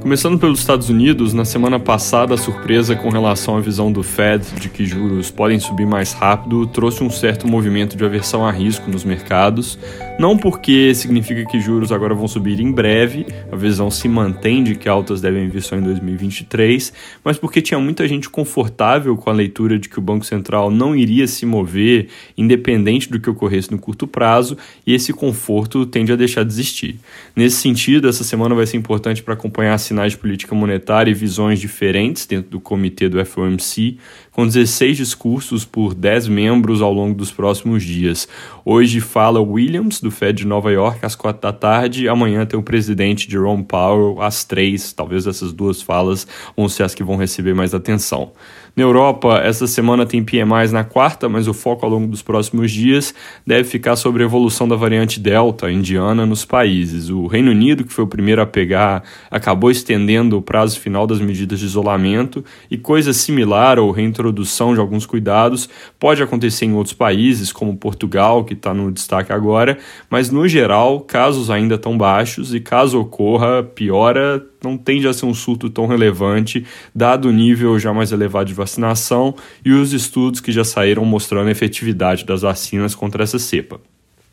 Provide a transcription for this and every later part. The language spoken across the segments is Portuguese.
Começando pelos Estados Unidos, na semana passada a surpresa com relação à visão do Fed de que juros podem subir mais rápido trouxe um certo movimento de aversão a risco nos mercados, não porque significa que juros agora vão subir em breve, a visão se mantém de que altas devem vir só em 2023, mas porque tinha muita gente confortável com a leitura de que o Banco Central não iria se mover independente do que ocorresse no curto prazo, e esse conforto tende a deixar de existir. Nesse sentido, essa semana vai ser importante para acompanhar sinais de política monetária e visões diferentes dentro do comitê do FOMC, com 16 discursos por 10 membros ao longo dos próximos dias. Hoje fala Williams, do Fed de Nova York, às 4 da tarde. Amanhã tem o presidente Jerome Powell, às 3. Talvez essas duas falas vão ser as que vão receber mais atenção. Na Europa, essa semana tem PMIs na quarta, mas o foco ao longo dos próximos dias deve ficar sobre a evolução da variante Delta indiana nos países. O Reino Unido, que foi o primeiro a pegar, acabou estendendo o prazo final das medidas de isolamento e coisa similar ou reintrodução de alguns cuidados pode acontecer em outros países, como Portugal, que está no destaque agora, mas no geral, casos ainda tão baixos e caso ocorra, piora não tende a ser um surto tão relevante, dado o nível já mais elevado de vacinação e os estudos que já saíram mostrando a efetividade das vacinas contra essa cepa.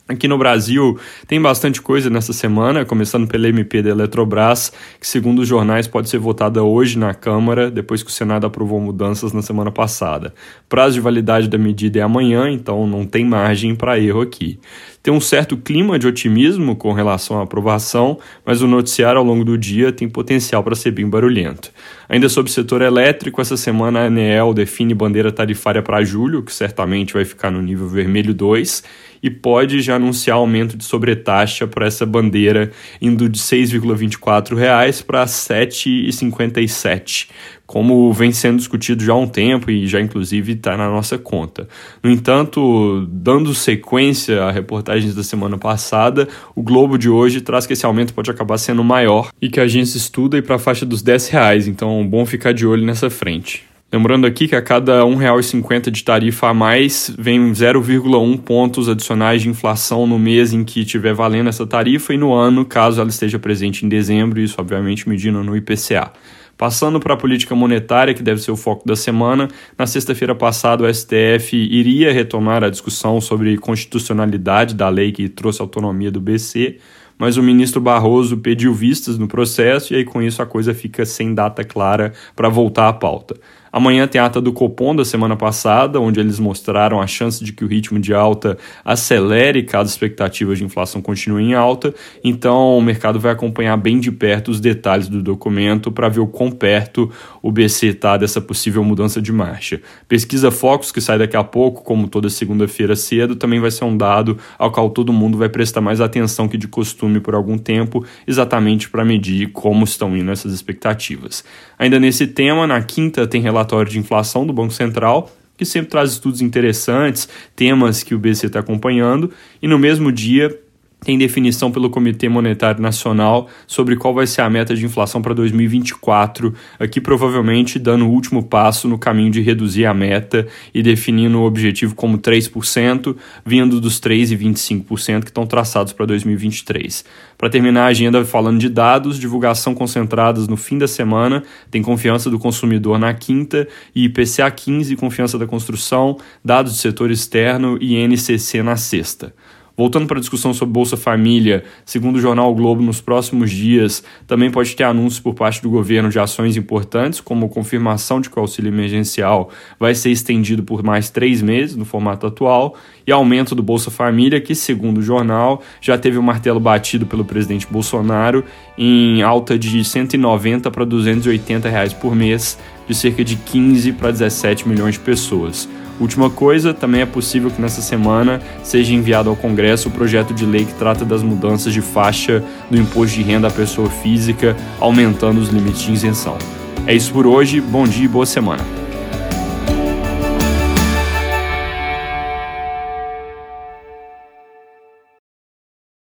Aqui no Brasil tem bastante coisa nessa semana, começando pela MP da Eletrobras, que segundo os jornais pode ser votada hoje na Câmara, depois que o Senado aprovou mudanças na semana passada. Prazo de validade da medida é amanhã, então não tem margem para erro aqui. Tem um certo clima de otimismo com relação à aprovação, mas o noticiário ao longo do dia tem potencial para ser bem barulhento. Ainda sobre o setor elétrico, essa semana a ANEEL define bandeira tarifária para julho, que certamente vai ficar no nível vermelho 2, e pode já anunciar aumento de sobretaxa para essa bandeira, indo de R$ 6,24 para R$ 7,57, como vem sendo discutido já há um tempo e já inclusive está na nossa conta. No entanto, dando sequência a reportagens da semana passada, o Globo de hoje traz que esse aumento pode acabar sendo maior e que a agência estuda ir para a faixa dos 10 reais, então bom ficar de olho nessa frente. Lembrando aqui que a cada R$ 1,50 de tarifa a mais vem 0,1 pontos adicionais de inflação no mês em que estiver valendo essa tarifa e no ano, caso ela esteja presente em dezembro, isso obviamente medindo no IPCA. Passando para a política monetária, que deve ser o foco da semana, na sexta-feira passada o STF iria retomar a discussão sobre constitucionalidade da lei que trouxe autonomia do BC, mas o ministro Barroso pediu vistas no processo e aí com isso a coisa fica sem data clara para voltar à pauta. Amanhã tem a ata do Copom da semana passada, onde eles mostraram a chance de que o ritmo de alta acelere caso expectativas de inflação continuem em alta. Então, o mercado vai acompanhar bem de perto os detalhes do documento para ver o quão perto o BC está dessa possível mudança de marcha. Pesquisa Focus, que sai daqui a pouco, como toda segunda-feira cedo, também vai ser um dado ao qual todo mundo vai prestar mais atenção que de costume por algum tempo, exatamente para medir como estão indo essas expectativas. Ainda nesse tema, na quinta tem relatório relatório de inflação do Banco Central, que sempre traz estudos interessantes, temas que o BC está acompanhando, e no mesmo dia tem definição pelo Comitê Monetário Nacional sobre qual vai ser a meta de inflação para 2024, aqui provavelmente dando o último passo no caminho de reduzir a meta e definindo o objetivo como 3%, vindo dos 3,25% que estão traçados para 2023. Para terminar a agenda falando de dados, divulgação concentradas no fim da semana, tem confiança do consumidor na quinta e IPCA 15, confiança da construção, dados do setor externo e NCC na sexta. Voltando para a discussão sobre Bolsa Família, segundo o jornal o Globo, nos próximos dias também pode ter anúncios por parte do governo de ações importantes, como confirmação de que o auxílio emergencial vai ser estendido por mais três meses no formato atual, e aumento do Bolsa Família, que, segundo o jornal, já teve o martelo batido pelo presidente Bolsonaro em alta de 190 para 280 reais por mês, de cerca de 15 para 17 milhões de pessoas. Última coisa, também é possível que nessa semana seja enviado ao Congresso o projeto de lei que trata das mudanças de faixa do imposto de renda à pessoa física, aumentando os limites de isenção. É isso por hoje, bom dia e boa semana.